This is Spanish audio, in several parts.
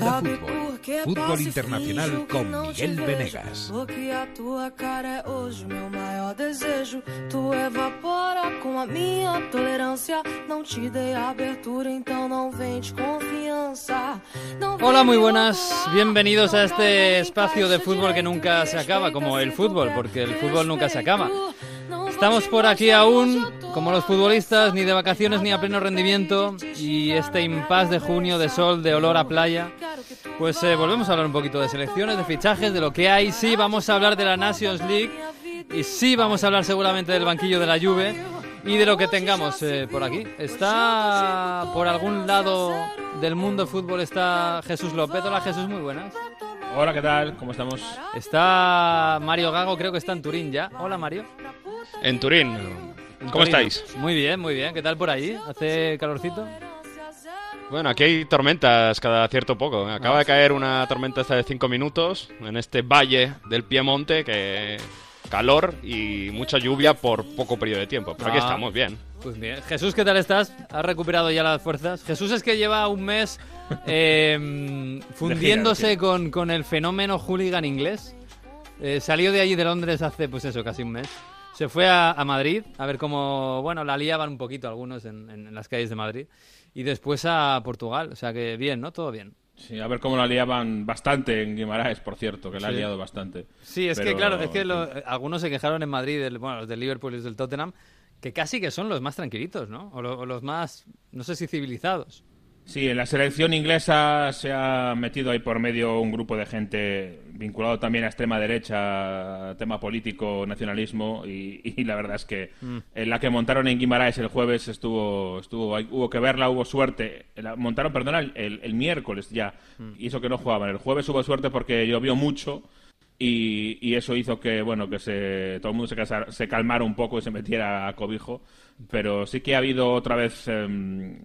Onda Fútbol. Fútbol Internacional con Miguel Venegas. que a tua cara é hoje meu maior desejo. Tu evapora com a minha tolerância. Não te dei abertura, então não vem de confiança. Não vem Hola, muy buenas. Bienvenidos a este a espacio de fútbol que nunca se acaba, como el fútbol, porque el fútbol nunca se acaba. Estamos por aquí aún, como los futbolistas, ni de vacaciones ni a pleno rendimiento, y este impas de junio de sol, de olor a playa. Pues eh, volvemos a hablar un poquito de selecciones, de fichajes, de lo que hay. Sí, vamos a hablar de la Nations League, y sí, vamos a hablar seguramente del banquillo de la Juve y de lo que tengamos eh, por aquí. Está por algún lado del mundo fútbol está Jesús López. Hola Jesús, muy buenas. Hola, ¿qué tal? ¿Cómo estamos? Está Mario Gago, creo que está en Turín ya. Hola Mario. En Turín. ¿Cómo Turín. estáis? Muy bien, muy bien. ¿Qué tal por ahí? ¿Hace calorcito? Bueno, aquí hay tormentas cada cierto poco. Acaba de caer una tormenta esta de 5 minutos en este valle del Piemonte que calor y mucha lluvia por poco periodo de tiempo. Pero aquí Ah. estamos bien. Pues bien. Jesús, ¿qué tal estás? ¿Has recuperado ya las fuerzas? Jesús es que lleva un mes eh, fundiéndose con, con el fenómeno hooligan inglés. Eh, salió de allí de Londres hace, pues eso, casi un mes. Se fue a, a Madrid a ver cómo, bueno, la liaban un poquito algunos en, en- en las calles de Madrid. Y después a Portugal. O sea que bien, ¿no? Todo bien. Sí, a ver cómo la liaban bastante en Guimaraes, por cierto, que la ha liado bastante. Sí, es que claro, es que lo- algunos se quejaron en Madrid, del- bueno, los del Liverpool y los del Tottenham, que casi que son los más tranquilitos, ¿no? O, lo- o los más, no sé si civilizados. Sí, en la selección inglesa se ha metido ahí por medio un grupo de gente vinculado también a extrema derecha, tema político, nacionalismo, y, y la verdad es que Mm. en la que montaron en Guimaraes el jueves estuvo, estuvo hubo que verla, hubo suerte. La- montaron, perdona, el, el miércoles ya, Mm. y eso que no jugaban. El jueves hubo suerte porque llovió mucho. Y, y eso hizo que bueno que se todo el mundo se, casara- se calmara un poco y se metiera a cobijo pero sí que ha habido otra vez em,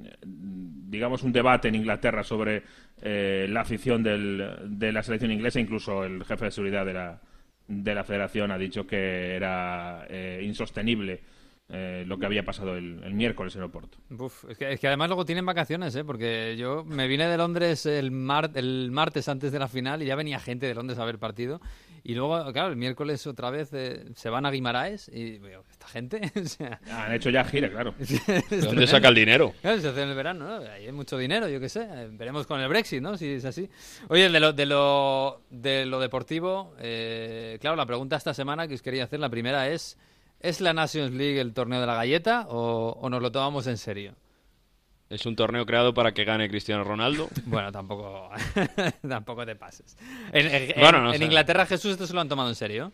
digamos un debate en Inglaterra sobre eh, la afición del- de la selección inglesa. Incluso el jefe de seguridad de la de la federación ha dicho que era eh, insostenible eh, lo que había pasado el, el miércoles en Oporto Uf, es, que, es que además luego tienen vacaciones, ¿eh? Porque yo me vine de Londres el, mar- el martes antes de la final y ya venía gente de Londres a ver partido. Y luego, claro, el miércoles otra vez eh, se van a Guimaraes y veo, ¿esta gente? o sea, han hecho ya gira claro ¿De dónde saca el dinero? Claro, se hace en el verano, ¿no? Ahí hay mucho dinero, yo qué sé. Eh, Veremos con el Brexit, ¿no? Si es así. Oye, de lo, de lo, de lo deportivo, eh, claro, la pregunta esta semana que os quería hacer, la primera es, ¿es la Nations League el torneo de la galleta o, o nos lo tomamos en serio? Es un torneo creado para que gane Cristiano Ronaldo. Bueno, tampoco, tampoco te pases. En, en- Bueno, no en. Inglaterra, Jesús, esto se lo han tomado en serio.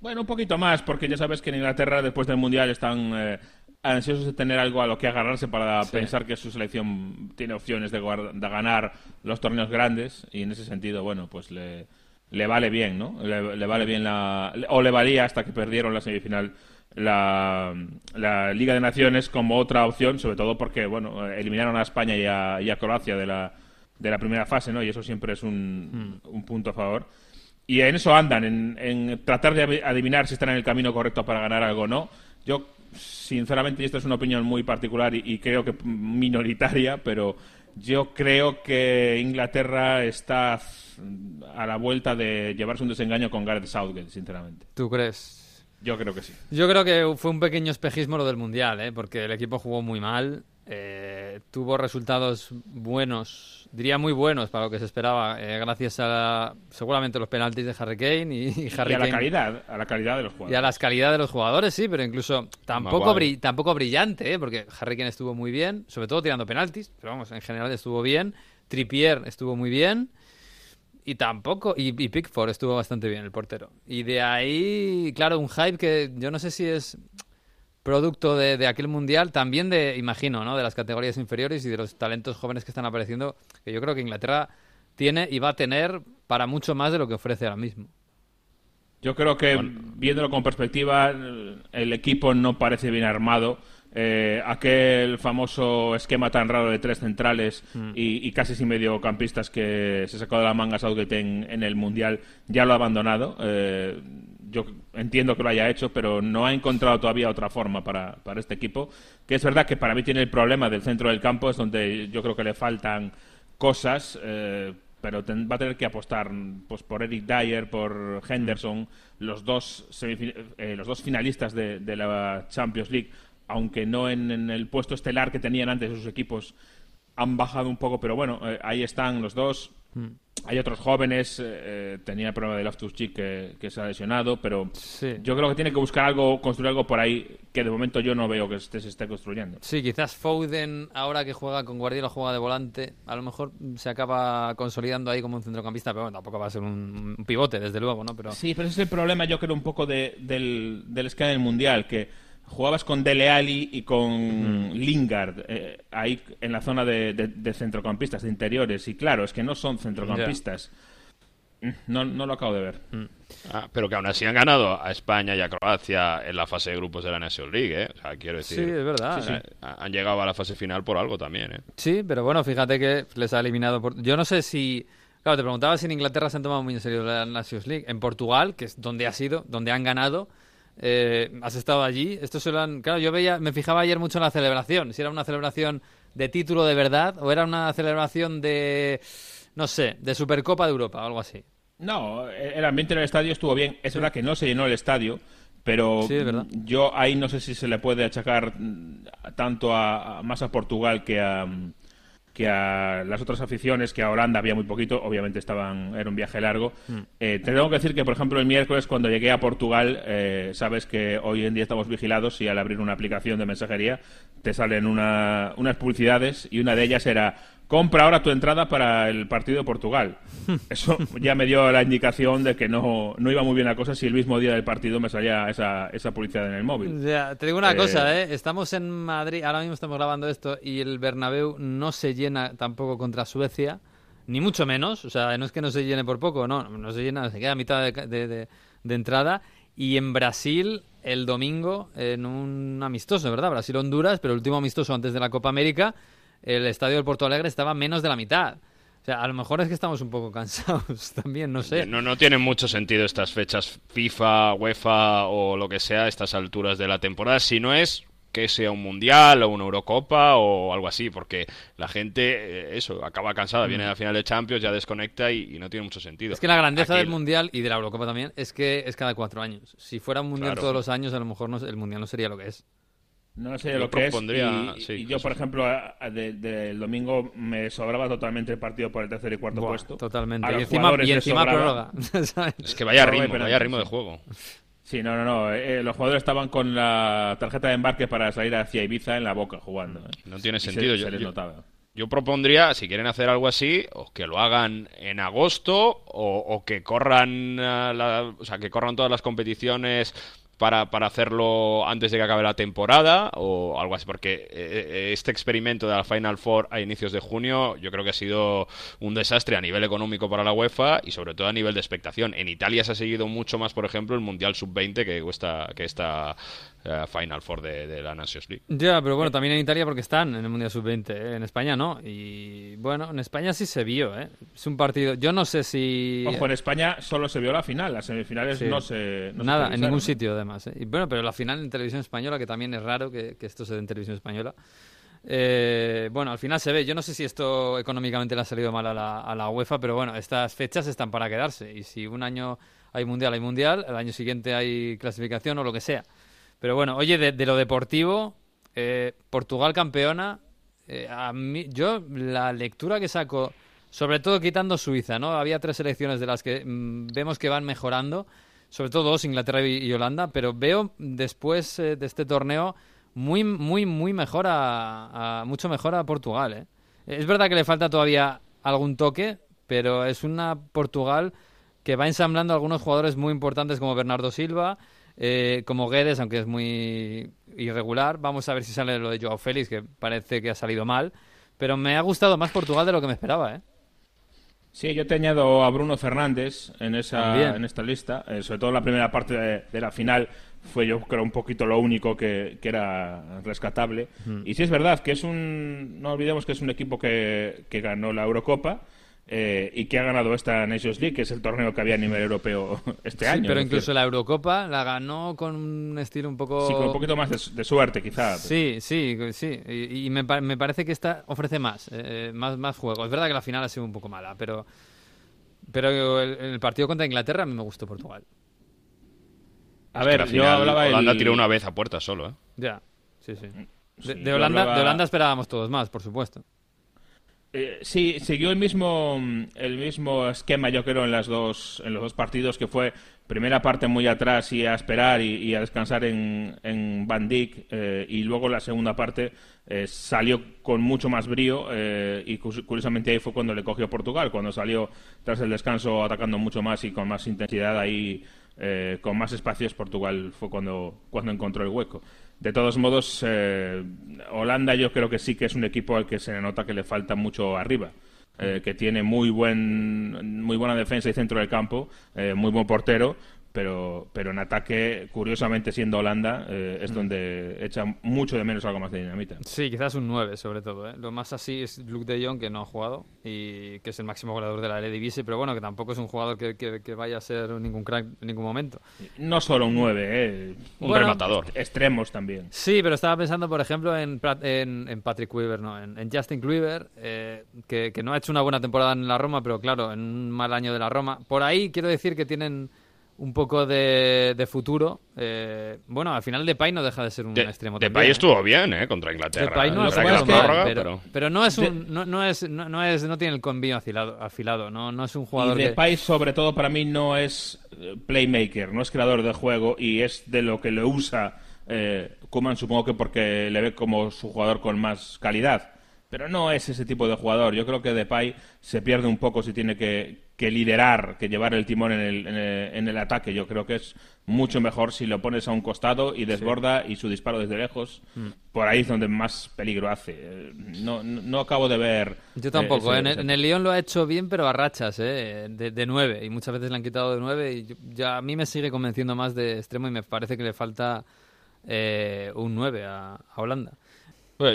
Bueno, un poquito más, porque ya sabes que en Inglaterra después del Mundial están eh, ansiosos de tener algo a lo que agarrarse para pensar que su selección tiene opciones de ganar los torneos grandes y en ese sentido, bueno, pues le, le vale bien, ¿no? Le, le vale bien la... o le valía hasta que perdieron la semifinal la, la Liga de Naciones como otra opción, sobre todo porque, bueno, eliminaron a España y a, y a Croacia de la, de la primera fase, ¿no? Y eso siempre es un, un punto a favor. Y en eso andan, en, en tratar de adi- adivinar si están en el camino correcto para ganar algo o no. Yo, sinceramente, y esta es una opinión muy particular y, y creo que minoritaria, pero yo creo que Inglaterra está a la vuelta de llevarse un desengaño con Gareth Southgate, sinceramente. ¿Tú crees? Yo creo que sí. Yo creo que fue un pequeño espejismo lo del Mundial, ¿eh? porque el equipo jugó muy mal, eh, tuvo resultados buenos, diría muy buenos para lo que se esperaba, eh, gracias a seguramente los penaltis de Harry Kane y, y Harry y a la calidad, a la calidad de los y a jugadores. las calidades de los jugadores, sí, pero incluso tampoco, bri- tampoco brillante, ¿eh? porque Harry Kane estuvo muy bien, sobre todo tirando penaltis, pero vamos, en general estuvo bien. Trippier estuvo muy bien. Y tampoco, y, y Pickford estuvo bastante bien, el portero. Y de ahí, claro, un hype que yo no sé si es producto de, de aquel mundial, también de, imagino, ¿no? De las categorías inferiores y de los talentos jóvenes que están apareciendo, que yo creo que Inglaterra tiene y va a tener para mucho más de lo que ofrece ahora mismo. Yo creo que, viéndolo con perspectiva, el equipo no parece bien armado. Eh, aquel famoso esquema tan raro de tres centrales y, y casi sin mediocampistas que se sacó de la manga Southgate en, en el Mundial ya lo ha abandonado. Eh, yo entiendo que lo haya hecho, pero no ha encontrado todavía otra forma para, para este equipo. Que es verdad que para mí tiene el problema del centro del campo, es donde yo creo que le faltan cosas, eh, pero ten- va a tener que apostar pues por Eric Dyer, por Henderson, los dos eh, los dos finalistas de, de la Champions League, aunque no en, en el puesto estelar que tenían antes sus equipos, han bajado un poco, pero bueno, eh, ahí están los dos. Hay otros jóvenes, eh, eh, tenía el problema de Loftus Cheek que, que se ha lesionado, pero Sí. yo creo que tiene que buscar algo, construir algo por ahí que de momento yo no veo que este se esté construyendo. Sí, quizás Foden, ahora que juega con Guardiola, juega de volante, a lo mejor se acaba consolidando ahí como un centrocampista, pero bueno, tampoco va a ser un, un pivote, desde luego, ¿no? Pero Sí, pero ese es el problema, yo creo, un poco de- del, del esquema del Mundial, que jugabas con Dele Alli y con Lingard eh, ahí en la zona de, de- de centrocampistas, de interiores, y claro, es que no son centrocampistas. Mm, No, no lo acabo de ver. Ah, pero que aún así han ganado a España y a Croacia en la fase de grupos de la National League, ¿eh? O sea, quiero decir... sí, es verdad. Han llegado a la fase final por algo también, ¿eh? Sí, pero bueno, fíjate que les ha eliminado. Por... Yo no sé si. Claro, te preguntaba si en Inglaterra se han tomado muy en serio la Nations League. En Portugal, que es donde ha sido, donde han ganado, eh, has estado allí. Esto se lo han. Claro, yo veía, me fijaba ayer mucho en la celebración. Si era una celebración de título de verdad o era una celebración de. No sé, de Supercopa de Europa o algo así. No, el ambiente en el estadio estuvo bien. Es verdad que no se llenó el estadio, pero Sí, yo ahí no sé si se le puede achacar mm, tanto a, a- más a Portugal que a mm, que a las otras aficiones, que a Holanda había muy poquito, obviamente estaban era un viaje largo. Mm. Eh, te tengo que decir que, por ejemplo, el miércoles cuando llegué a Portugal, eh, sabes que hoy en día estamos vigilados y al abrir una aplicación de mensajería te salen una- unas publicidades y una de ellas era compra ahora tu entrada para el partido de Portugal. Eso ya me dio la indicación de que no, no iba muy bien la cosa si el mismo día del partido me salía esa, esa publicidad en el móvil. Ya, te digo una Eh, cosa, ¿eh? Estamos en Madrid, ahora mismo estamos grabando esto y el Bernabéu no se llena tampoco contra Suecia, ni mucho menos. O sea, no es que no se llene por poco, no, no se llena, se queda a mitad de, de- de- de entrada. Y en Brasil, el domingo, en un amistoso, ¿verdad? Brasil-Honduras, pero el último amistoso antes de la Copa América, el estadio del Porto Alegre estaba menos de la mitad. O sea, a lo mejor es que estamos un poco cansados también, no sé. No, no tienen mucho sentido estas fechas FIFA, UEFA o lo que sea a estas alturas de la temporada, si no es que sea un mundial o una Eurocopa o algo así, porque la gente, eh, eso, acaba cansada, viene a la final de Champions, ya desconecta y, y no tiene mucho sentido. Mm. Es que la grandeza Aquí- del Mundial y de la Eurocopa también es que es cada cuatro años. Si fuera un Mundial Claro. todos los años, a lo mejor no, el Mundial no sería lo que es. No sé Yo lo que es. Y, sí, y yo, por ejemplo, de- del domingo me sobraba totalmente el partido por el tercer y cuarto Buah, puesto. Totalmente. A Y los encima, jugadores y encima prórroga. Es que vaya ritmo, vaya ritmo de juego. Sí, no, no, no. eh, los jugadores estaban con la tarjeta de embarque para salir hacia Ibiza en la boca jugando. eh. No tiene se- sentido. se yo, les yo- notaba. yo propondría, si quieren hacer algo así, o que lo hagan en agosto o, o que corran, eh, la- o sea, que corran todas las competiciones para, para hacerlo antes de que acabe la temporada o algo así, porque eh, este experimento de la Final Four a inicios de junio yo creo que ha sido un desastre a nivel económico para la UEFA y sobre todo a nivel de expectación. En Italia se ha seguido mucho más, por ejemplo, el Mundial Sub-20 que, que esta eh, Final Four de, de la Nations League. Ya, pero bueno, también en Italia porque están en el Mundial Sub-20, ¿eh? en España no. Y bueno, en España sí se vio, ¿eh? Es un partido, yo no sé si... Ojo, en España solo se vio la final. Las semifinales Sí. no se. no se Nada, en ningún sitio además. ¿eh? Y bueno, pero la final en televisión española, que también es raro que, que esto se dé en televisión española. Eh, bueno, al final se ve. Yo no sé si esto económicamente le ha salido mal a la, a la UEFA, pero bueno, estas fechas están para quedarse. Y si un año hay mundial, hay mundial, el año siguiente hay clasificación o lo que sea. Pero bueno, oye, de, lo deportivo, eh, Portugal campeona. eh, a mí, yo la lectura que saco, sobre todo quitando Suiza, ¿no? Había tres selecciones de las que mm, vemos que van mejorando, sobre todo dos, Inglaterra y, Holanda, pero veo después eh, de este torneo muy, muy, muy mejor a, a- mucho mejor a Portugal, ¿eh? Es verdad que le falta todavía algún toque, pero es una Portugal que va ensamblando algunos jugadores muy importantes como Bernardo Silva, eh, como Guedes, aunque es muy irregular. Vamos a ver si sale lo de Joao Félix, que parece que ha salido mal. Pero me ha gustado más Portugal de lo que me esperaba, ¿eh? Sí, yo te añado a Bruno Fernández en esa en esta lista. Eh, sobre todo la primera parte de, de la final fue yo creo un poquito lo único que, que era rescatable. Y sí es verdad que es un... No olvidemos que es un equipo que, que ganó la Eurocopa eh, y que ha ganado esta Nations League, que es el torneo que había a nivel europeo este año. Pero es incluso decir, la Eurocopa la ganó con un estilo un poco... Sí, con un poquito más de, de suerte, quizá. Sí, sí, sí. Y, y me, me parece que esta ofrece más, eh, más, más juego. Es verdad que la final ha sido un poco mala, pero, pero el, el partido contra Inglaterra a mí me gustó Portugal. A Es ver, yo final, hablaba el... Holanda tiró una vez a puerta solo, ¿eh? Ya, sí, sí. De, Sí, de Holanda, hablaba- de Holanda esperábamos todos más, por supuesto. Eh, sí, siguió el mismo el mismo esquema, yo creo, en las dos en los dos partidos, que fue primera parte muy atrás y a esperar y, a descansar en, en Van Dijk, eh, y luego la segunda parte eh, salió con mucho más brío y curiosamente ahí fue cuando le cogió Portugal, cuando salió tras el descanso atacando mucho más y con más intensidad ahí, con más espacios, Portugal fue cuando, cuando encontró el hueco. De todos modos, eh, Holanda yo creo que sí que es un equipo al que se nota que le falta mucho arriba. eh, que tiene muy buen muy buena defensa y centro del campo, eh, muy buen portero, pero, pero en ataque, curiosamente siendo Holanda, eh, es donde echa mucho de menos algo más de dinamita. Sí, quizás un 9 sobre todo. ¿eh? Lo más así es Luke de Jong, que no ha jugado y que es el máximo goleador de la Eredivisie, pero bueno, que tampoco es un jugador que, que- que vaya a ser ningún crack en ningún momento. No solo un 9, eh, Un Bueno, rematador. extremos también. Sí, pero estaba pensando, por ejemplo, en, en, en Patrick Weaver, no, en, en Justin Kluivert, eh, que, que no ha hecho una buena temporada en la Roma, pero claro, en un mal año de la Roma. Por ahí quiero decir que tienen un poco de, de futuro. Eh, bueno, al final Depay no deja de ser un De, extremo Depay también. ¿eh? estuvo bien, ¿eh? Contra Inglaterra. Depay no Es que mal, prórroga, pero, pero... pero no es un no, no es no, no es no tiene el convio afilado, afilado no no es un jugador y que Depay, sobre todo, para mí no es eh, playmaker, no es creador de juego y es de lo que le usa eh, Koeman, supongo que porque le ve como su jugador con más calidad. Pero no es ese tipo de jugador. Yo creo que Depay se pierde un poco si tiene que, que liderar, que llevar el timón en el, en, el, en el ataque. Yo creo que es mucho mejor si lo pones a un costado y desborda y su disparo desde lejos. Mm. Por ahí es donde más peligro hace. Eh, No, no, no acabo de ver. yo eh, tampoco ese- en, el, en el Lyon lo ha hecho bien pero a rachas eh, de, de nueve y muchas veces le han quitado de nueve y yo- ya a mí me sigue convenciendo más de extremo y me parece que le falta eh, un 9 a, a Holanda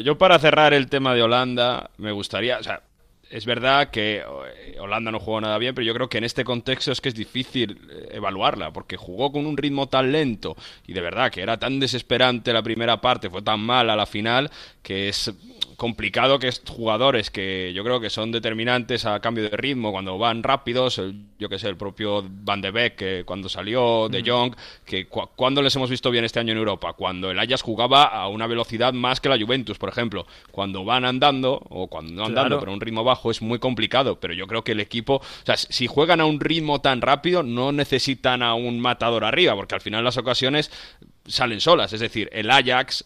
yo para cerrar el tema de Holanda, me gustaría, o sea, es verdad que eh, Holanda no jugó nada bien, pero yo creo que en este contexto es que es difícil eh, evaluarla, porque jugó con un ritmo tan lento y de verdad que era tan desesperante la primera parte, fue tan mala la final, que es complicado que jugadores que yo creo que son determinantes a cambio de ritmo cuando van rápidos, el- yo que sé, el propio Van de Beek que cuando salió de Jong, que cu- cuando les hemos visto bien este año en Europa, cuando el Ajax jugaba a una velocidad más que la Juventus, por ejemplo, cuando van andando o cuando no andando, Claro. pero a un ritmo bajo es muy complicado, pero yo creo que el equipo, o sea, si juegan a un ritmo tan rápido no necesitan a un matador arriba, porque al final las ocasiones salen solas, es decir, el Ajax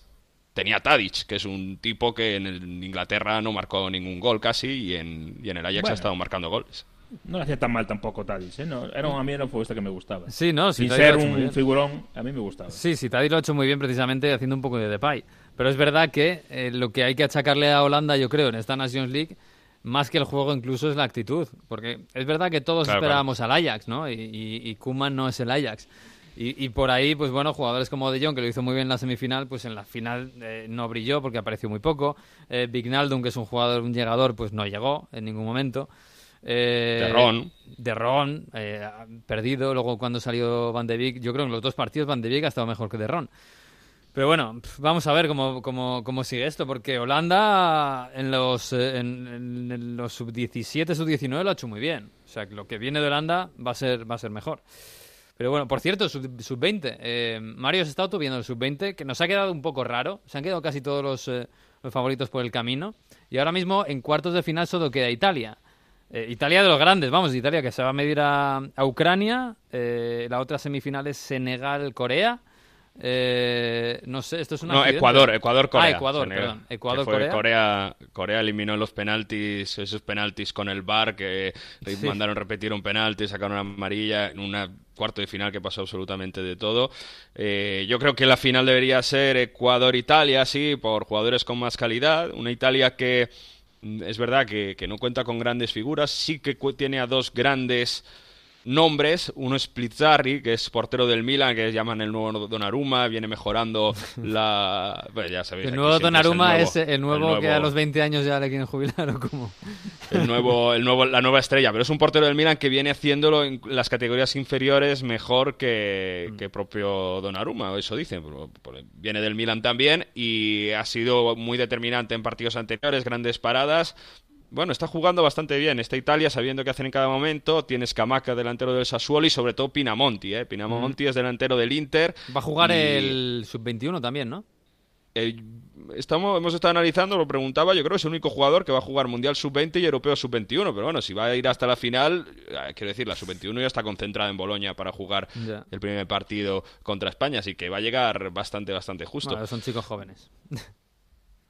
tenía Tadic, que es un tipo que en el- Inglaterra no marcó ningún gol casi y en, y en el Ajax Bueno. ha estado marcando goles. No le hacía tan mal tampoco Tadic, ¿eh? No, era un, a mí era un futbolista que me gustaba. sí no sí Sin Tadic lo ser un figurón, a mí me gustaba. Sí, sí, Tadic lo ha hecho muy bien precisamente haciendo un poco de Depay. Pero es verdad que eh, lo que hay que achacarle a Holanda, yo creo, en esta Nations League, más que el juego incluso es la actitud. Porque es verdad que todos Claro, esperábamos al Ajax, ¿no? Y, y, y Koeman no es el Ajax. Y, y por ahí, pues bueno, jugadores como De Jong, que lo hizo muy bien en la semifinal, pues en la final eh, no brilló porque apareció muy poco. Eh, Vignaldum, que es un jugador, un llegador, pues no llegó en ningún momento. Eh, De Ron. de Ron, eh, perdido. Luego cuando salió Van de Beek, yo creo que en los dos partidos Van de Beek ha estado mejor que de Ron. Pero bueno, vamos a ver cómo, cómo, cómo sigue esto, porque Holanda en los, eh, en, los sub-17, sub-19 lo ha hecho muy bien. O sea, que lo que viene de Holanda va a ser, va a ser mejor. Pero bueno, por cierto, sub- sub-20. eh, Mario se estado viendo el sub-20, que nos ha quedado un poco raro. Se han quedado casi todos los, eh, los favoritos por el camino. Y ahora mismo, en cuartos de final, solo queda Italia. Italia de los grandes, vamos, Italia que se va a medir a, a Ucrania. la otra semifinal es Senegal-Corea. Eh, no sé, esto es un No, accidente. Ecuador, Ecuador, Corea. Ah, Ecuador, perdón. Que Ecuador, fue Corea. Corea. Corea eliminó los penaltis, esos penaltis con el VAR que Sí. mandaron repetir un penalti, sacaron una amarilla en una cuarto de final que pasó absolutamente de todo. Eh, yo creo que la final debería ser Ecuador-Italia, sí, por jugadores con más calidad. Una Italia que mm, es verdad que, que no cuenta con grandes figuras, sí que tiene a dos grandes nombres. Uno es Splizzarri, que es portero del Milan, que llaman el nuevo Donnarumma, viene mejorando la... Pues ya sabéis, El nuevo Donnarumma es es el nuevo, que a los 20 años ya le quieren jubilar o como... el nuevo, el nuevo, la nueva estrella, pero es un portero del Milan que viene haciéndolo en las categorías inferiores mejor que, que propio Donnarumma, eso dicen. Viene del Milan también y ha sido muy determinante en partidos anteriores, grandes paradas. Bueno, está jugando bastante bien esta Italia, sabiendo qué hacen en cada momento. Tienes Camaca, delantero del Sassuolo, y sobre todo Pinamonti. ¿eh? Pinamonti es delantero del Inter. Va a jugar y- el sub-21 también, ¿no? eh, estamos, hemos estado analizando, lo preguntaba, yo creo que es el único jugador que va a jugar Mundial Sub-20 y Europeo Sub-21, pero bueno, si va a ir hasta la final, eh, quiero decir, la Sub-21 ya está concentrada en Bolonia para jugar el primer partido contra España, así que va a llegar bastante, bastante justo. Bueno, son chicos jóvenes.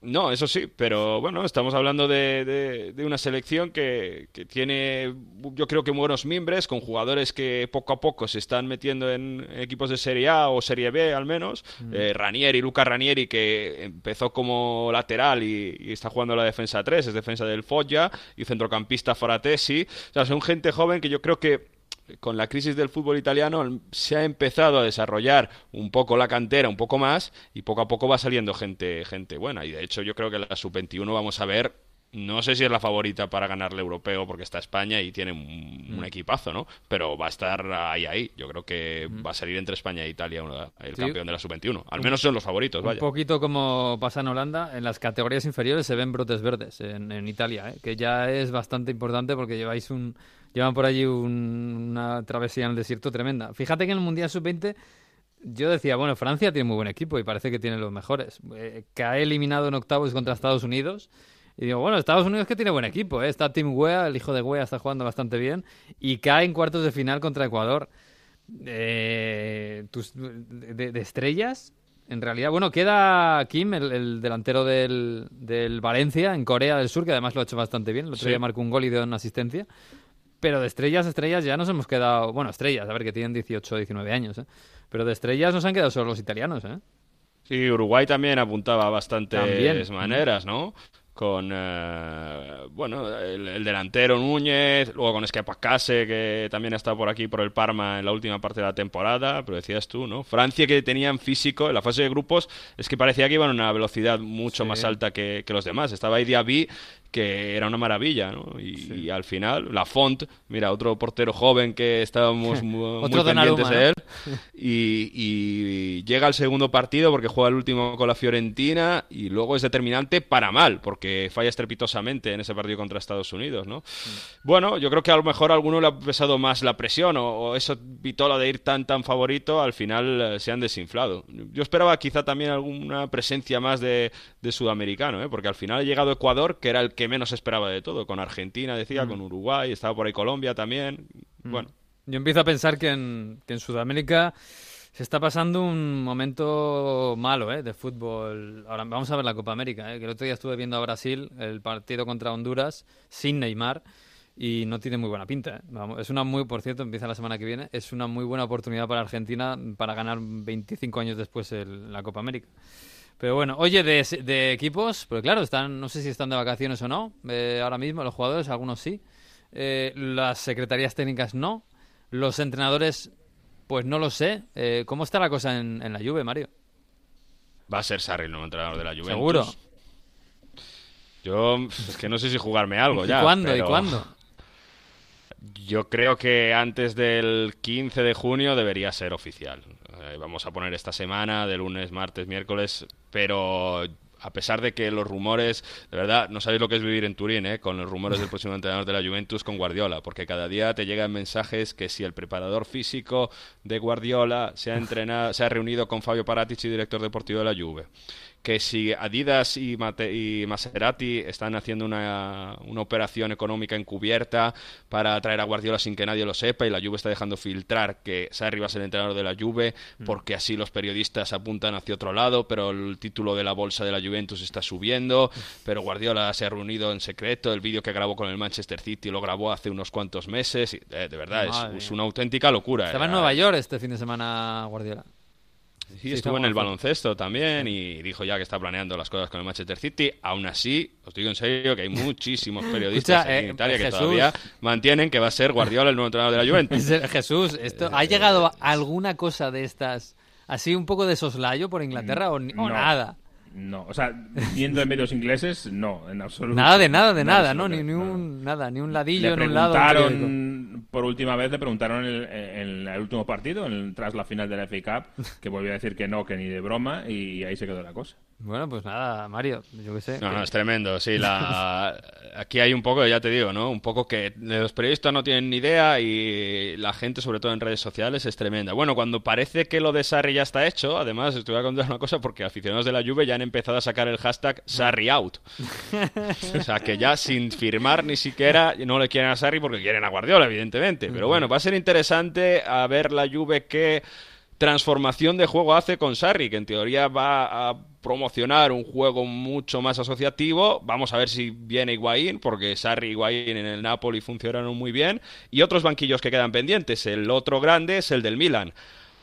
No, eso sí, pero bueno, estamos hablando de, de- de una selección que, que tiene, yo creo que buenos mimbres, con jugadores que poco a poco se están metiendo en equipos de Serie A o Serie B al menos. Eh, Ranieri, Luca Ranieri, que empezó como lateral y, y está jugando la defensa 3, es defensa del Foggia, y centrocampista Foratesi. O sea, son gente joven que yo creo que con la crisis del fútbol italiano se ha empezado a desarrollar un poco la cantera, un poco más, y poco a poco va saliendo gente, gente buena. Y de hecho yo creo que la sub-21 vamos a ver, no sé si es la favorita para ganar el europeo porque está España y tiene un, un equipazo, ¿no? Pero va a estar ahí, ahí. Yo creo que va a salir entre España e Italia una- el Sí. campeón de la sub-21. Al menos son los favoritos, Un vaya. poquito como pasa en Holanda, en las categorías inferiores se ven brotes verdes en, en Italia, ¿eh? que ya es bastante importante porque lleváis un llevan por allí un- una travesía en el desierto tremenda. Fíjate que en el Mundial Sub-20 yo decía, bueno, Francia tiene muy buen equipo y parece que tiene los mejores. Eh, cae eliminado en octavos contra Estados Unidos. Y digo, bueno, Estados Unidos que tiene buen equipo, ¿eh? Está Tim Wea, el hijo de Wea está jugando bastante bien. Y cae en cuartos de final contra Ecuador. Eh, tus- de, de estrellas, en realidad, bueno, queda Kim, el, el delantero del, del Valencia, en Corea del Sur, que además lo ha hecho bastante bien. El otro Sí. día marcó un gol y dio una asistencia. Pero de estrellas, estrellas ya nos hemos quedado. Bueno, estrellas, a ver, que tienen 18 19 años, ¿eh? Pero de estrellas nos han quedado solo los italianos, ¿eh? Sí, Uruguay también apuntaba a bastantes También. maneras, ¿no? Con, eh, bueno, el, el delantero Núñez, luego con Escapacase, que también ha estado por aquí, por el Parma, en la última parte de la temporada, pero decías tú, ¿no? Francia que tenían físico, en la fase de grupos, es que parecía que iban a una velocidad mucho Sí. más alta que, que los demás. Estaba ahí Diaby, que era una maravilla, ¿no? Y, y al final, la Font, mira, otro portero joven que estábamos mu- muy, Otro pendientes de ¿no? él, y, y llega al segundo partido porque juega el último con la Fiorentina y luego es determinante para mal porque falla estrepitosamente en ese partido contra Estados Unidos, ¿no? Bueno, yo creo que a lo mejor a alguno le ha pesado más la presión o, o eso Vitola de ir tan tan favorito al final eh, se han desinflado. Yo esperaba quizá también alguna presencia más de, de sudamericano, ¿eh? porque al final ha llegado Ecuador que era el que menos esperaba de todo, con Argentina decía, con Uruguay, estaba por ahí Colombia también. Bueno, Yo empiezo a pensar que en, que en Sudamérica se está pasando un momento malo ¿eh? de fútbol. Ahora vamos a ver la Copa América. ¿eh? Que el otro día estuve viendo a Brasil el partido contra Honduras sin Neymar y no tiene muy buena pinta. ¿eh? Es una muy, por cierto, empieza la semana que viene. Es una muy buena oportunidad para Argentina para ganar 25 años después el- la Copa América. Pero bueno, oye, de, equipos, pues claro, están, no sé si están de vacaciones o no, eh, ahora mismo los jugadores, algunos sí. Eh, las secretarías técnicas no. Los entrenadores, pues no lo sé. Eh, ¿Cómo está la cosa en, en la Juve, Mario? va a ser Sarri el nuevo entrenador de la Juventus. Seguro. Yo es que no sé si jugarme algo ya. ¿Y cuándo? ¿Y cuándo? Yo creo que antes del 15 de junio debería ser oficial. Eh, vamos a poner esta semana, de lunes, martes, miércoles, pero a pesar de que los rumores, de verdad, no sabéis lo que es vivir en Turín, ¿eh? con los rumores del próximo entrenador de la Juventus con Guardiola, porque cada día te llegan mensajes que si el preparador físico de Guardiola se ha entrenado, se ha reunido con Fabio Paratici, director deportivo de la Juve, que si Adidas y, Mate- y Maserati están haciendo una, una operación económica encubierta para atraer a Guardiola sin que nadie lo sepa y la Juve está dejando filtrar que Sarri va a ser el entrenador de la Juve porque así los periodistas apuntan hacia otro lado, pero el título de la bolsa de la Juventus está subiendo, pero Guardiola se ha reunido en secreto, el vídeo que grabó con el Manchester City lo grabó hace unos cuantos meses, y, eh, de verdad, es, una auténtica locura. Estaba en Era- Nueva York este fin de semana Guardiola. Sí, estuvo en el baloncesto también y dijo ya que está planeando las cosas con el Manchester City. Aún así, os digo en serio que hay muchísimos periodistas en eh, Italia que todavía mantienen que va a ser Guardiola el nuevo entrenador de la Juventus. Jesús, esto, ¿ha llegado alguna cosa de estas así un poco de soslayo por Inglaterra o, ni- o No. nada? No, o sea, viendo en medios ingleses, no, en absoluto. Nada de nada, de Nada ¿no? Ni, ni un nada, ni un ladillo Le en un lado. preguntaron, por última vez, le preguntaron en el, el último partido, en- tras la final de la FA Cup, que volvió a decir que no, que ni de broma, y ahí se quedó la cosa. Bueno, pues nada, Mario, yo qué sé. No, que- no, es tremendo. Sí, la... aquí hay un poco, ya te digo, ¿no? Un poco que los periodistas no tienen ni idea y la gente, sobre todo en redes sociales, es tremenda. Bueno, cuando parece que lo de Sarri ya está hecho, además, te voy a contar una cosa porque aficionados de la Juve ya han empezado a sacar el hashtag Sarri out. o sea, que ya sin firmar ni siquiera no le quieren a Sarri porque quieren a Guardiola, evidentemente. Pero bueno, va a ser interesante a ver la Juve que transformación de juego hace con Sarri, que en teoría va a promocionar un juego mucho más asociativo. Vamos a ver si viene Higuaín, porque Sarri y Higuaín en el Napoli funcionaron muy bien. Y otros banquillos que quedan pendientes. El otro grande es el del Milan.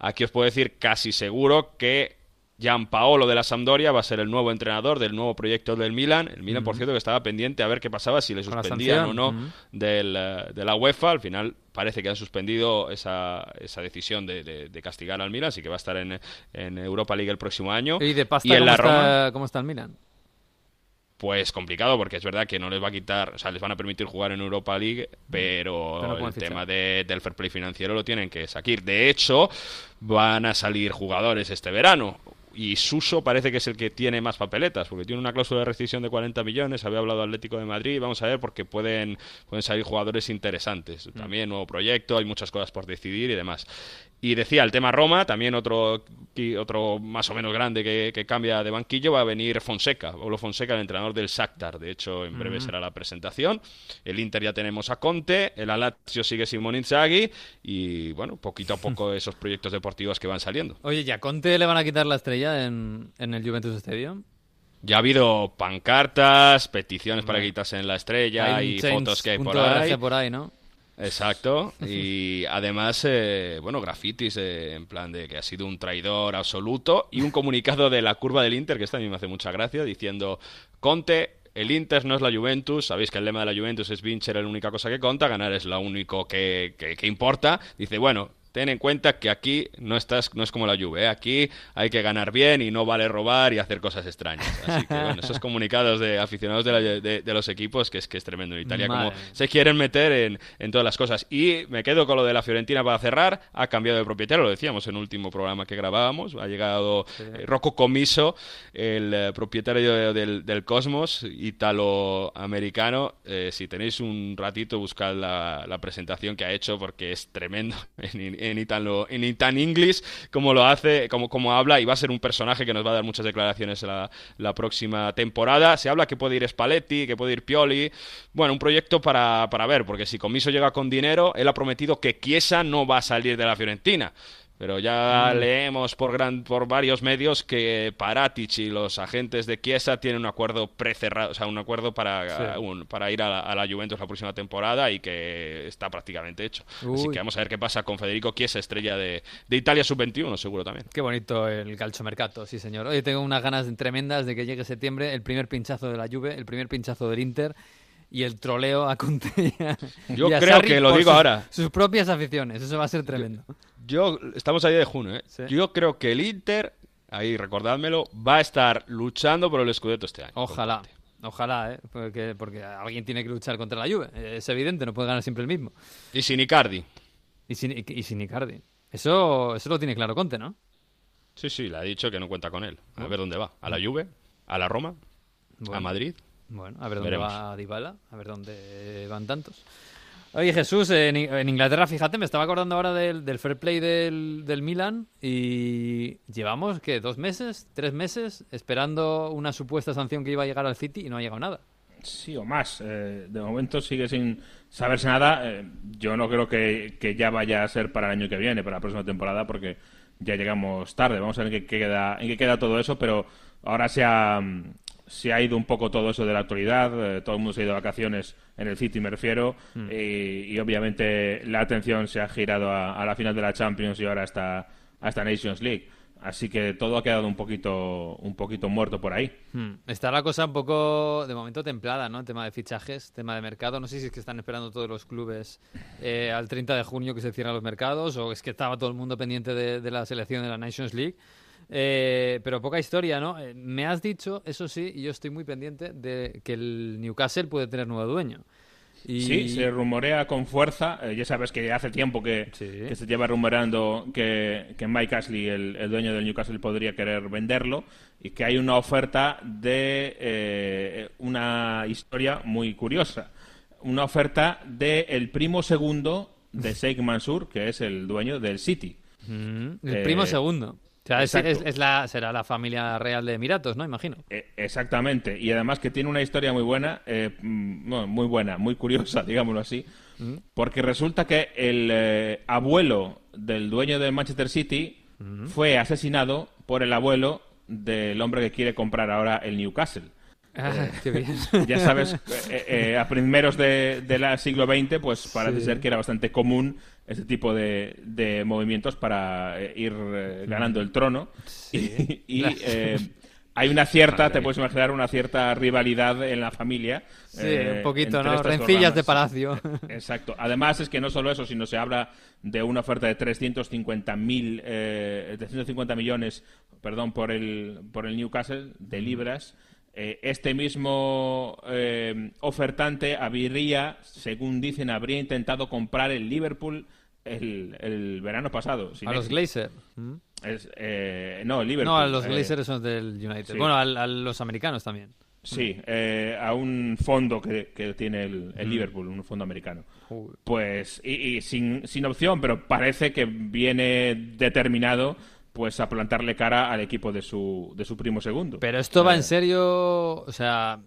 Aquí os puedo decir casi seguro que Gianpaolo de la Sampdoria va a ser el nuevo entrenador del nuevo proyecto del Milan. El Milan, por cierto, que estaba pendiente a ver qué pasaba, si le suspendían o no del, eh, de la UEFA. Al final parece que han suspendido esa, esa decisión de, de- de castigar al Milan, así que va a estar en, en Europa League el próximo año. ¿Y de pasta y en ¿cómo, la está, Roma, cómo está el Milan? pues complicado, porque es verdad que no les va a quitar, o sea, les van a permitir jugar en Europa League, pero, Pero no pueden el fichar. tema de- del fair play financiero lo tienen que sacar. De hecho, van a salir jugadores este verano. Y Suso parece que es el que tiene más papeletas, porque tiene una cláusula de rescisión de 40 millones. Había hablado Atlético de Madrid. Vamos a ver, porque pueden, pueden salir jugadores interesantes. También nuevo proyecto, hay muchas cosas por decidir y demás. Y decía, el tema Roma, también otro, otro más o menos grande que, que cambia de banquillo, va a venir Fonseca, Pablo Fonseca, el entrenador del Shakhtar. De hecho, en breve será la presentación. El Inter ya tenemos a Conte, el Lazio sigue Simón Inzaghi y, bueno, poquito a poco esos proyectos deportivos que van saliendo. Oye, ¿ya a Conte le van a quitar la estrella en, en el Juventus Stadium? Ya ha habido pancartas, peticiones para quitarse en la estrella Hay y fotos que hay por ahí. Por ahí, ¿no? Exacto. Y además, eh, bueno, grafitis eh, en plan de que ha sido un traidor absoluto y un comunicado de la curva del Inter, que esta a mí me hace mucha gracia, diciendo, Conte, el Inter no es la Juventus, sabéis que el lema de la Juventus es Vincer, la única cosa que conta, ganar es lo único que, que- que importa. Dice, bueno, ten en cuenta que aquí no estás no es como la Juve, ¿eh? aquí hay que ganar bien y no vale robar y hacer cosas extrañas. Así que bueno, esos comunicados de aficionados de, la- de- de los equipos que es que es tremendo en Italia como Madre se quieren meter en, en todas las cosas. Y me quedo con lo de la Fiorentina para cerrar. Ha cambiado de propietario, lo decíamos en el último programa que grabábamos. Ha llegado eh, Rocco Comiso, el eh, propietario de- del, del Cosmos, italo-americano. Eh, si tenéis un ratito, buscad la, la presentación que ha hecho porque es tremendo en, italo, en itan English, como lo hace, como, como habla. Y va a ser un personaje que nos va a dar muchas declaraciones la, la próxima temporada. Se habla que puede ir Spalletti, que puede ir Pioli. Bueno, un proyecto para, para ver, porque si Comiso llega con dinero, él ha prometido que Chiesa no va a salir de la Fiorentina. Pero ya leemos por, gran, por varios medios que Paratic y los agentes de Chiesa tienen un acuerdo precerrado, o sea, un acuerdo para, Sí. un- para ir a la, a la Juventus la próxima temporada y que está prácticamente hecho. Así que vamos a ver qué pasa con Federico Chiesa, estrella de, de Italia Sub-21, seguro también. Qué bonito el calchomercato, sí señor. Oye, tengo unas ganas tremendas de que llegue septiembre, el primer pinchazo de la Juve, el primer pinchazo del Inter y el troleo a Conte. y a- Yo y a creo Sarri que lo digo sus- ahora. Sus propias aficiones, eso va a ser tremendo. Yo, estamos a día de junio, ¿eh? Sí. Yo creo que el Inter, ahí recordádmelo, va a estar luchando por el Scudetto este año. Ojalá, ojalá, ¿eh? Porque, porque alguien tiene que luchar contra la Juve. Es evidente, no puede ganar siempre el mismo. Y sin Icardi. Y sin, y sin Icardi. Eso, eso lo tiene claro Conte, ¿no? Sí, sí, le ha dicho que no cuenta con él. A ver dónde va. ¿A la Juve? ¿A la Roma? ¿A. Madrid? Bueno, a ver dónde Veremos. va Dybala, a ver dónde van tantos. Oye, Jesús, en, en Inglaterra, fíjate, me estaba acordando ahora del, del fair play del, del Milan y llevamos, ¿qué? ¿Dos meses? ¿Tres meses? Esperando una supuesta sanción que iba a llegar al City y no ha llegado nada. Sí, o más. Eh, de momento sigue sin saberse nada. Eh, yo no creo que, que ya vaya a ser para el año que viene, para la próxima temporada, porque ya llegamos tarde. Vamos a ver en qué queda, en qué queda todo eso, pero ahora se ha, se ha ido un poco todo eso de la actualidad. eh, todo el mundo se ha ido de vacaciones en el City, me refiero. y, y obviamente la atención se ha girado a, a la final de la Champions y ahora hasta, hasta Nations League. Así que todo ha quedado un poquito, un poquito muerto por ahí. Hmm. Está la cosa un poco, de momento, templada, ¿no? Tema de fichajes, tema de mercado. No sé si es que están esperando todos los clubes eh, al 30 de junio que se cierran los mercados o es que estaba todo el mundo pendiente de, la selección de la Nations League. Eh, pero poca historia, ¿no? Eh, me has dicho, eso sí, y yo estoy muy pendiente de que el Newcastle puede tener nuevo dueño. Sí, se rumorea con fuerza. Eh, ya sabes que hace tiempo que, se lleva rumoreando que, Mike Ashley, el, dueño del Newcastle, podría querer venderlo y que hay una oferta de eh, una historia muy curiosa. Una oferta de el primo segundo de Sheikh Mansour, que es el dueño del City. Mm, el primo segundo sea, es, la, será la familia real de Emiratos, ¿no? Imagino. Eh, exactamente. Y además que tiene una historia muy buena, eh, mm, muy buena, muy curiosa, digámoslo así. Mm. Porque resulta que el eh, abuelo del dueño de Manchester City mm. fue asesinado por el abuelo del hombre que quiere comprar ahora el Newcastle. Ah, qué bien. Ya sabes, a primeros del de siglo XX, pues parece ser que era bastante común ese tipo de, de movimientos para eh, ir eh, ganando el trono. Y, eh, hay una cierta, te puedes imaginar, una cierta rivalidad en la familia. Sí, un poquito, ¿no? Rencillas de palacio. Exacto. Además es que no solo eso, sino se habla de una oferta de 350 mil, 350 millones, perdón, por el, por el Newcastle de libras. Este mismo ofertante habría, según dicen, habría intentado comprar el Liverpool el, verano pasado. a los Glazer. Eh, no, el Liverpool. No, a los eh, Glazers son del United. Bueno, a, los americanos también. Sí, eh, a un fondo que, tiene el, Liverpool, un fondo americano. Pues, y, sin, sin, opción, pero parece que viene determinado pues a plantarle cara al equipo de su, de su primo segundo. Pero esto va en serio, o sea,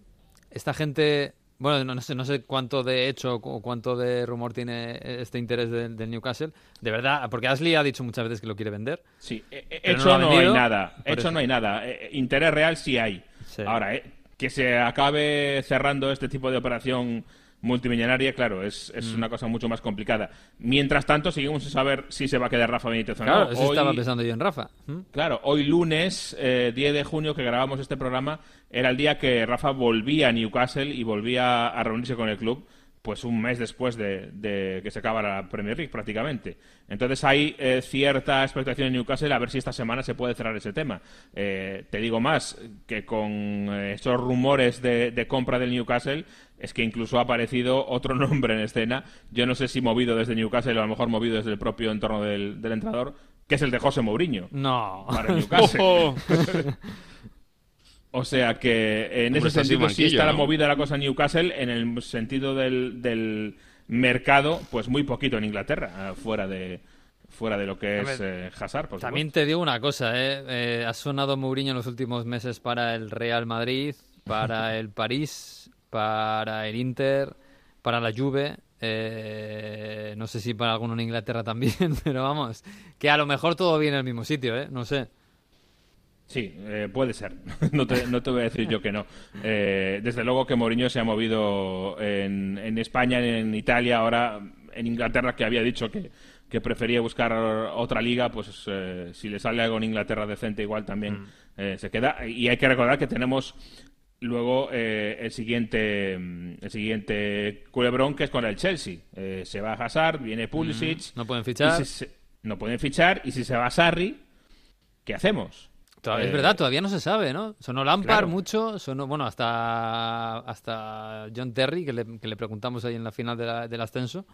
esta gente bueno, no, sé, no sé cuánto de hecho o cuánto de rumor tiene este interés del, Newcastle. De verdad, porque Ashley ha dicho muchas veces que lo quiere vender. Sí, eh, eh, hecho no, hay nada. Hecho no hay nada. Eh, interés real sí hay. Ahora, que se acabe cerrando este tipo de operación multimillonaria, claro, es, es mm. una cosa mucho más complicada. Mientras tanto, seguimos sin saber si se va a quedar Rafa Benítez o no. Estaba pensando yo en Rafa. ¿Mm? Claro, hoy lunes, 10 de junio, que grabamos este programa, era el día que Rafa volvía a Newcastle y volvía a reunirse con el club pues un mes después de, que se acabara la Premier League prácticamente. Entonces hay eh, cierta expectación en Newcastle a ver si esta semana se puede cerrar ese tema. Eh, te digo más, que con eh, esos rumores de, compra del Newcastle es que incluso ha aparecido otro nombre en escena, yo no sé si movido desde Newcastle o a lo mejor movido desde el propio entorno del, del entrenador, que es el de José Mourinho. No. Para Newcastle. O sea que en ese sentido sí está la movida la cosa Newcastle, en el sentido del, del mercado, pues muy poquito en Inglaterra, eh, fuera de fuera de lo que es eh, Hazard. Por también te digo una cosa, ¿eh? ¿eh? Ha sonado Mourinho en los últimos meses para el Real Madrid, para el París, para el Inter, para la Juve. no sé si para alguno en Inglaterra también, pero vamos, que a lo mejor todo viene al mismo sitio, ¿eh? No sé. Sí, eh, puede ser. no, te, no, te, voy a decir yo que no. Eh, desde luego que Mourinho se ha movido en, en, España, en Italia, ahora en Inglaterra, que había dicho que, que prefería buscar otra liga, pues eh, si le sale algo en Inglaterra decente, igual también mm. se queda. Y hay que recordar que tenemos luego el siguiente el siguiente culebrón que es con el Chelsea. se va a Hazard, viene Pulisic. Mm, no pueden fichar. no pueden fichar. Y si se va a Sarri, ¿qué hacemos? Es eh, verdad, todavía no se sabe, ¿no? Sonó Lampard mucho, sonó, bueno, hasta, hasta John Terry, que le, que le preguntamos ahí en la final del ascenso.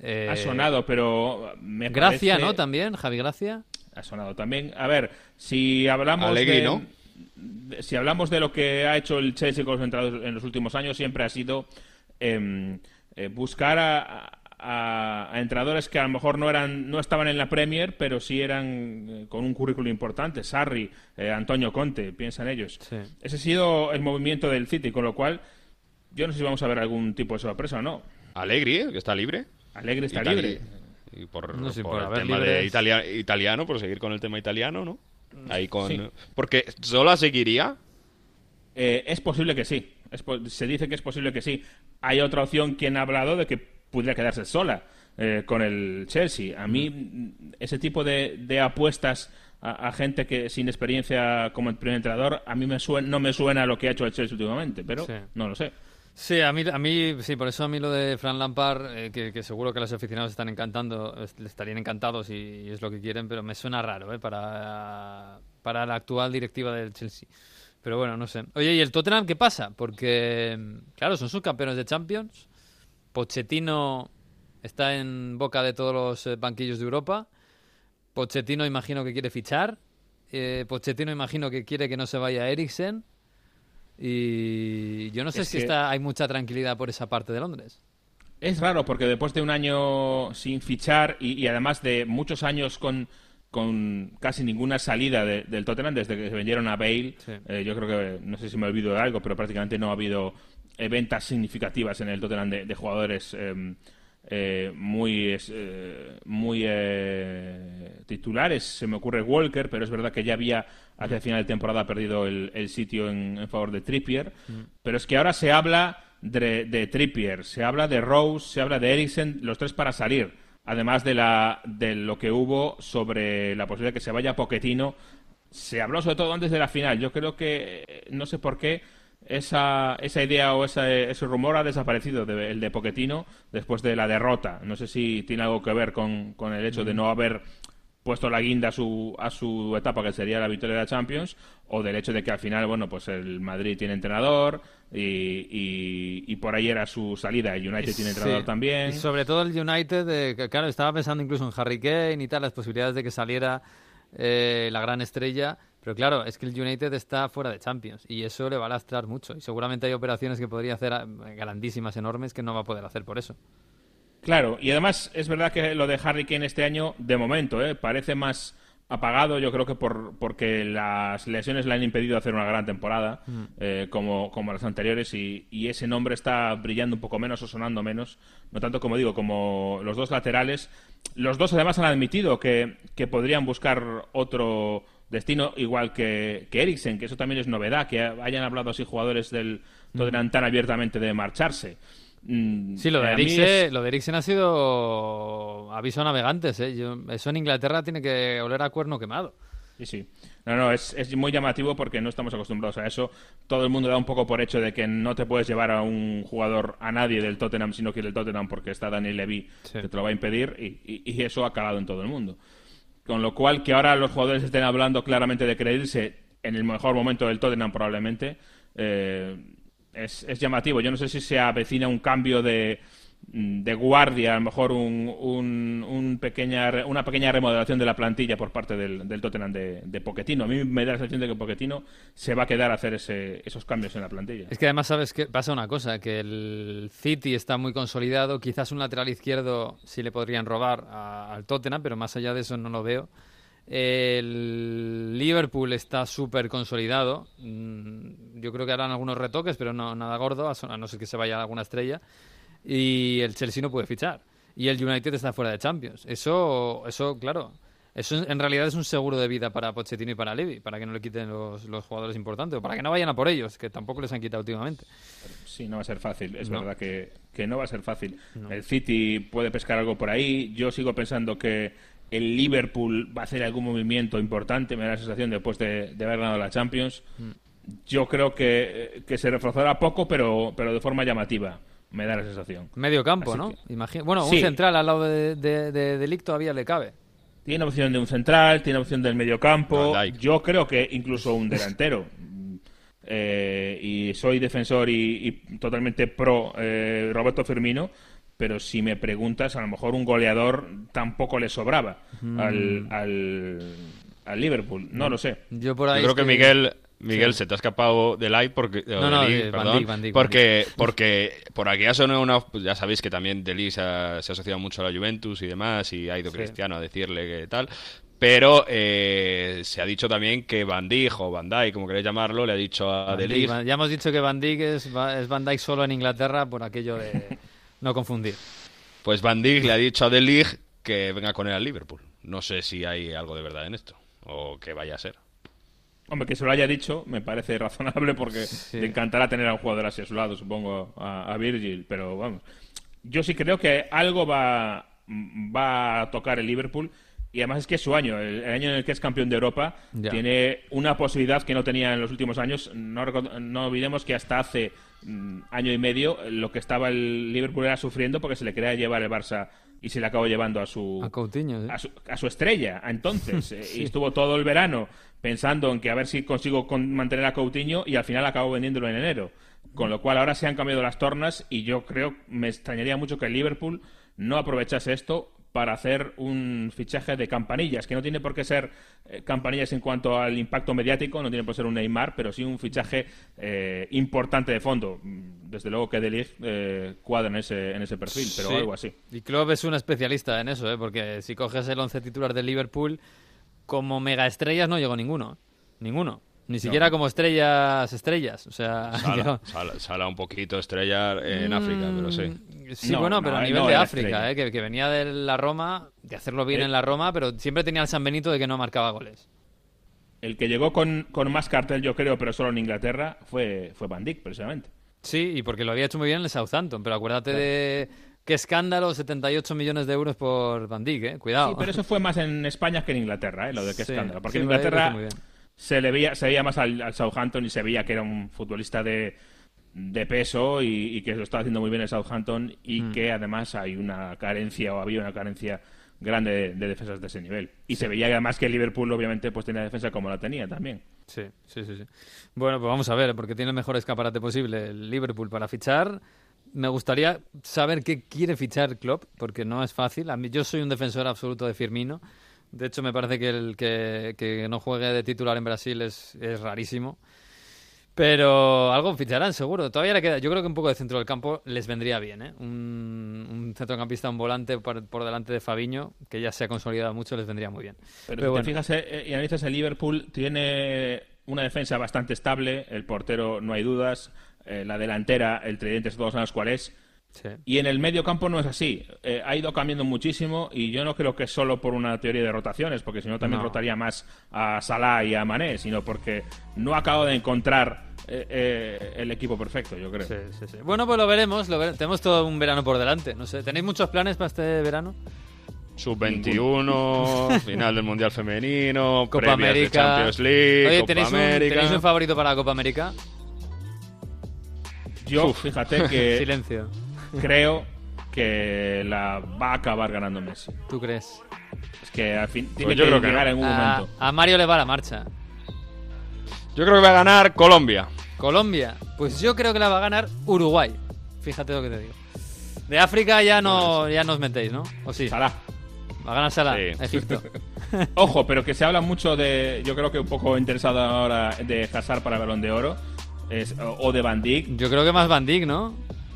Eh, ha sonado, pero me Gracia, ¿no? También, Javi Gracia. Ha sonado también. A ver, si hablamos de... Si hablamos de lo que ha hecho el Chelsea con los entrados en los últimos años, siempre ha sido em, eh, buscar a, a, entrenadores que a lo mejor no eran no estaban en la Premier, pero sí eran eh, con un currículo importante. Sarri, eh, Antonio Conte, piensan ellos. Ese ha sido el movimiento del City, con lo cual yo no sé si vamos a ver algún tipo de sorpresa o no. Alegri, ¿eh? que está libre. Alegre está libre. Y por, el tema de italiano, por seguir con el tema italiano, ¿no? Ahí con... Porque ¿Zola seguiría? es posible que sí. se dice que es posible que sí. Hay otra opción quien ha hablado de que pudiera quedarse sola eh, con el Chelsea. A mí ese tipo de, apuestas a, gente que sin experiencia como el primer entrenador, a mí me suena, no me suena lo que ha hecho el Chelsea últimamente, pero no lo sé. Sí, a mí, a mí, sí, por eso a mí lo de Fran Lampard, eh, que, seguro que los aficionados están encantando, estarían encantados y, es lo que quieren, pero me suena raro eh, para, para la actual directiva del Chelsea. Pero bueno, no sé. Oye, ¿y el Tottenham qué pasa? Porque, claro, son subcampeones de Champions. Pochettino está en boca de todos los eh, banquillos de Europa. Pochettino imagino que quiere fichar. Eh, Pochettino imagino que quiere que no se vaya Eriksen. Y yo no sé si está, hay mucha tranquilidad por esa parte de Londres. Es raro porque después de un año sin fichar y, además de muchos años con, con casi ninguna salida del Tottenham desde que se vendieron a Bale, eh, yo creo que, no sé si me olvido de algo, pero prácticamente no ha habido ventas significativas en el Tottenham de, jugadores em, eh, muy, eh, muy eh, titulares. Se me ocurre Walker, pero es verdad que ya había hacia el final de temporada perdido el, sitio en, favor de Trippier. Pero es que ahora se habla de, Trippier, se habla de Rose, se habla de Eriksen, los tres para salir. Además de, la, de lo que hubo sobre la posibilidad de que se vaya Poquetino. Se habló sobre todo antes de la final. Yo creo que, no sé por qué, esa, esa idea o ese, ese rumor ha desaparecido, el de Poquetino, después de la derrota. No sé si tiene algo que ver con, con el hecho de no haber puesto la guinda a su, a su etapa, que sería la victoria de la Champions, o del hecho de que al final, bueno, pues el Madrid tiene entrenador y, y, por ahí era su salida. El United tiene entrenador también. Y sobre todo el United, de, claro, estaba pensando incluso en Harry Kane y tal, las posibilidades de que saliera eh, la gran estrella pero claro, es que el United está fuera de Champions y eso le va a lastrar mucho. Y seguramente hay operaciones que podría hacer eh, grandísimas, enormes, que no va a poder hacer por eso. Claro, y además es verdad que lo de Harry Kane este año, de momento, ¿eh? parece más apagado, yo creo que por, porque las lesiones le han impedido hacer una gran temporada, mm. eh, como, como las anteriores, y, y, ese nombre está brillando un poco menos o sonando menos, no tanto como digo, como los dos laterales. Los dos además han admitido que, que podrían buscar otro destino, igual que, que Eriksen, que eso también es novedad, que hayan hablado así jugadores del Tottenham tan abiertamente de marcharse. Mm, sí, lo de, Eriksen, lo de Eriksen ha sido aviso a navegantes. ¿eh? eso en Inglaterra tiene que oler a cuerno quemado. Sí, sí. No, no, es, es, muy llamativo porque no estamos acostumbrados a eso. Todo el mundo da un poco por hecho de que no te puedes llevar a un jugador, a nadie del Tottenham si no quiere el Tottenham porque está Daniel Levy que te lo va a impedir y, y, eso ha calado en todo el mundo. Con lo cual, que ahora los jugadores estén hablando claramente de creerse en el mejor momento del Tottenham, probablemente, eh, es, es, llamativo. Yo no sé si se avecina un cambio de, de guardia, a lo mejor un, un, pequeña, una pequeña remodelación de la plantilla por parte del, del Tottenham de, de, Pochettino. A mí me da la sensación de que Pochettino se va a quedar a hacer ese, esos cambios en la plantilla. Es que además sabes que pasa una cosa, que el City está muy consolidado, quizás un lateral izquierdo sí le podrían robar al Tottenham, pero más allá de eso no lo veo. El Liverpool está súper consolidado. Mm, yo creo que harán algunos retoques, pero no nada gordo, a no ser que se vaya alguna estrella y el Chelsea no puede fichar. Y el United está fuera de Champions. Eso, eso claro, eso en realidad es un seguro de vida para Pochettino y para Levy, para que no le quiten los, los, jugadores importantes, o para que no vayan a por ellos, que tampoco les han quitado últimamente. Sí, no va a ser fácil, es verdad que, que, no va a ser fácil. El City puede pescar algo por ahí, yo sigo pensando que el Liverpool va a hacer algún movimiento importante, me da la sensación después de, de haber ganado la Champions. Mm. Yo creo que, que se reforzará poco, pero, pero de forma llamativa me da la sensación. Medio campo, ¿no? Bueno, un central al lado de, de, todavía le cabe. Tiene opción de un central, tiene opción del medio campo. Yo creo que incluso un delantero. Eh, y soy defensor y, totalmente pro eh, Roberto Firmino, pero si me preguntas, a lo mejor un goleador tampoco le sobraba mm. al, al, Liverpool. No lo sé. Yo, por ahí Yo creo que Miguel Miguel, se te ha escapado del like porque. No, no, porque, porque por aquí ya sonó una. Pues ya sabéis que también Deli se ha, asociado mucho a la Juventus y demás, y ha ido Cristiano a decirle que tal. Pero eh, se ha dicho también que Van Dijk o Van Dijk, como queréis llamarlo, le ha dicho a Deli. Ya hemos dicho que Van Dijk es, es Van Dijk solo en Inglaterra por aquello de no confundir. Pues Van Dijk le ha dicho a Deli que venga con él al Liverpool. No sé si hay algo de verdad en esto o que vaya a ser. Hombre, que se lo haya dicho me parece razonable porque le encantará tener a un jugador así a su lado, supongo, a, Virgil, pero vamos. Yo sí creo que algo va, va a tocar el Liverpool y además es que es su año, el, el año en el que es campeón de Europa, Ya. tiene una posibilidad que no tenía en los últimos años. No, no olvidemos que hasta hace mm, año y medio lo que estaba el Liverpool era sufriendo porque se le quería llevar el Barça y se le acabó llevando a su, A Coutinho, a su, a su estrella entonces. eh, Y estuvo todo el verano pensando en que a ver si consigo con- mantener a Coutinho y al final acabó vendiéndolo en enero. Con lo cual ahora se han cambiado las tornas y yo creo, me extrañaría mucho que el Liverpool no aprovechase esto para hacer un fichaje de campanillas, que no tiene por qué ser eh, campanillas en cuanto al impacto mediático, no tiene por qué ser un Neymar, pero sí un fichaje eh, importante de fondo. Mm, Desde luego que De Ligt eh, cuadra en ese, en ese perfil, pero Sí. algo así. Y Klopp es un especialista en eso, ¿eh? porque si coges el once titular del Liverpool, como mega estrellas no llegó ninguno. Ninguno. Ni siquiera como estrellas, estrellas. O sea, Sala, llegó- Sala- Sala un poquito estrella en África, pero sí. Mm, Sí, No, bueno, no, pero a ahí nivel no de África. ¿eh? que, que venía de la Roma, de hacerlo bien Eh. en la Roma, pero siempre tenía el San Benito de que no marcaba goles. El que llegó con, con más cartel, yo creo, pero solo en Inglaterra, fue, fue Van Dijk, precisamente. Sí, y porque lo había hecho muy bien en el Southampton, pero acuérdate de qué escándalo, 78 millones de euros por Van Dijk, ¿eh? Cuidado. Sí, pero eso fue más en España que en Inglaterra, ¿eh? lo de qué Sí, escándalo. Porque sí, en Inglaterra muy bien. Se le veía, se veía más al, al Southampton y se veía que era un futbolista de, de peso y, y que lo estaba haciendo muy bien el Southampton y Mm. que además hay una carencia o había una carencia grande de, de defensas de ese nivel. Y se veía además que el Liverpool obviamente pues tenía defensa como la tenía también. Sí, sí, sí, sí. Bueno, pues vamos a ver, porque tiene el mejor escaparate posible el Liverpool para fichar. Me gustaría saber qué quiere fichar Klopp, porque no es fácil. A mí, yo soy un defensor absoluto de Firmino. De hecho, me parece que el que, que no juegue de titular en Brasil es, es rarísimo. Pero algo ficharán, seguro. Todavía le queda. Yo creo que un poco de centro del campo les vendría bien, ¿eh? Un, un centrocampista, un volante por, por delante de Fabiño, que ya se ha consolidado mucho, les vendría muy bien. Pero, Pero si bueno. te fijas eh, y analizas el Liverpool, tiene una defensa bastante estable, el portero no hay dudas, eh, la delantera, el tridente todos sabemos cuál es, Sí. y en el medio campo no es así. Eh, ha ido cambiando muchísimo y yo no creo que es solo por una teoría de rotaciones, porque si no también No. rotaría más a Salah y a Mané, sino porque no acabo de encontrar eh, eh, el equipo perfecto, yo creo. Sí, sí, sí. Bueno, pues lo veremos, lo vere- Tenemos todo un verano por delante. No sé, ¿tenéis muchos planes para este verano? Sub-21, final del Mundial Femenino, Copa de América. Champions League, Oye, Copa ¿tenéis un, América. ¿tenéis un favorito para la Copa América? Yo, fíjate que Silencio. Creo que la va a acabar ganando Messi. ¿Tú crees? Es que al fin tiene yo que creo que llegar no. en un A, momento. a Mario le va la marcha. Yo creo que va a ganar Colombia. Colombia. Pues yo creo que la va a ganar Uruguay. Fíjate lo que te digo. De África ya no ya nos metéis, ¿no? ¿O sí? Salah. Va a ganar Salah, Sí. Egipto. Ojo, pero que se habla mucho de. Yo creo que un poco interesado ahora de Hazard para el balón de oro. Es, o, o de Van Dijk. Yo creo que más Van Dijk, ¿no?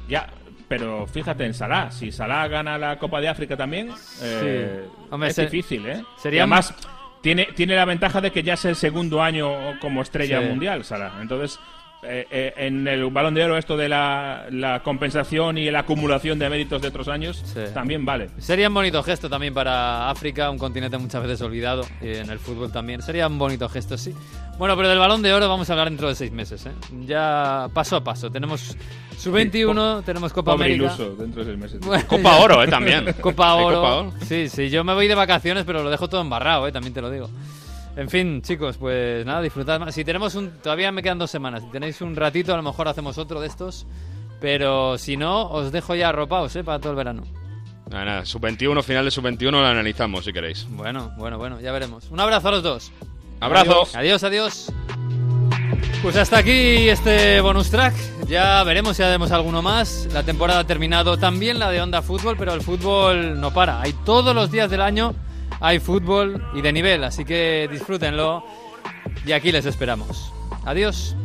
Ya, pero fíjate en Salah. Si Salah gana la Copa de África también, eh, Hombre, es difícil, ¿eh? sería Y además, tiene, tiene la ventaja de que ya es el segundo año como estrella Sí. mundial, Salah. Entonces, eh, eh, en el balón de oro, esto de la, la compensación y la acumulación de méritos de otros años, Sí. también vale. Sería un bonito gesto también para África, un continente muchas veces olvidado, y en el fútbol también. Sería un bonito gesto, sí. Bueno, pero del balón de oro vamos a hablar dentro de seis meses, ¿eh? Ya paso a paso. Tenemos Sub-21, tenemos Copa Pobre América. iluso dentro de seis meses. Bueno, Copa Oro, ¿eh? También. Copa Oro. Copa Oro. Sí, sí, yo me voy de vacaciones, pero lo dejo todo embarrado, ¿eh? También te lo digo. En fin, chicos, pues nada, disfrutad más. Si tenemos un... Todavía me quedan dos semanas. Si tenéis un ratito, a lo mejor hacemos otro de estos. Pero si no, os dejo ya arropaos, ¿eh? Para todo el verano. Nada, nada. Sub-21, final de Sub-21 lo analizamos si queréis. Bueno, bueno, bueno, ya veremos. Un abrazo a los dos. Abrazos. Adiós, adiós. Pues hasta aquí este bonus track. Ya veremos si haremos alguno más. La temporada ha terminado también la de Onda Fútbol, pero el fútbol no para. Hay todos los días del año hay fútbol y de nivel, así que disfrútenlo. Y aquí les esperamos. Adiós.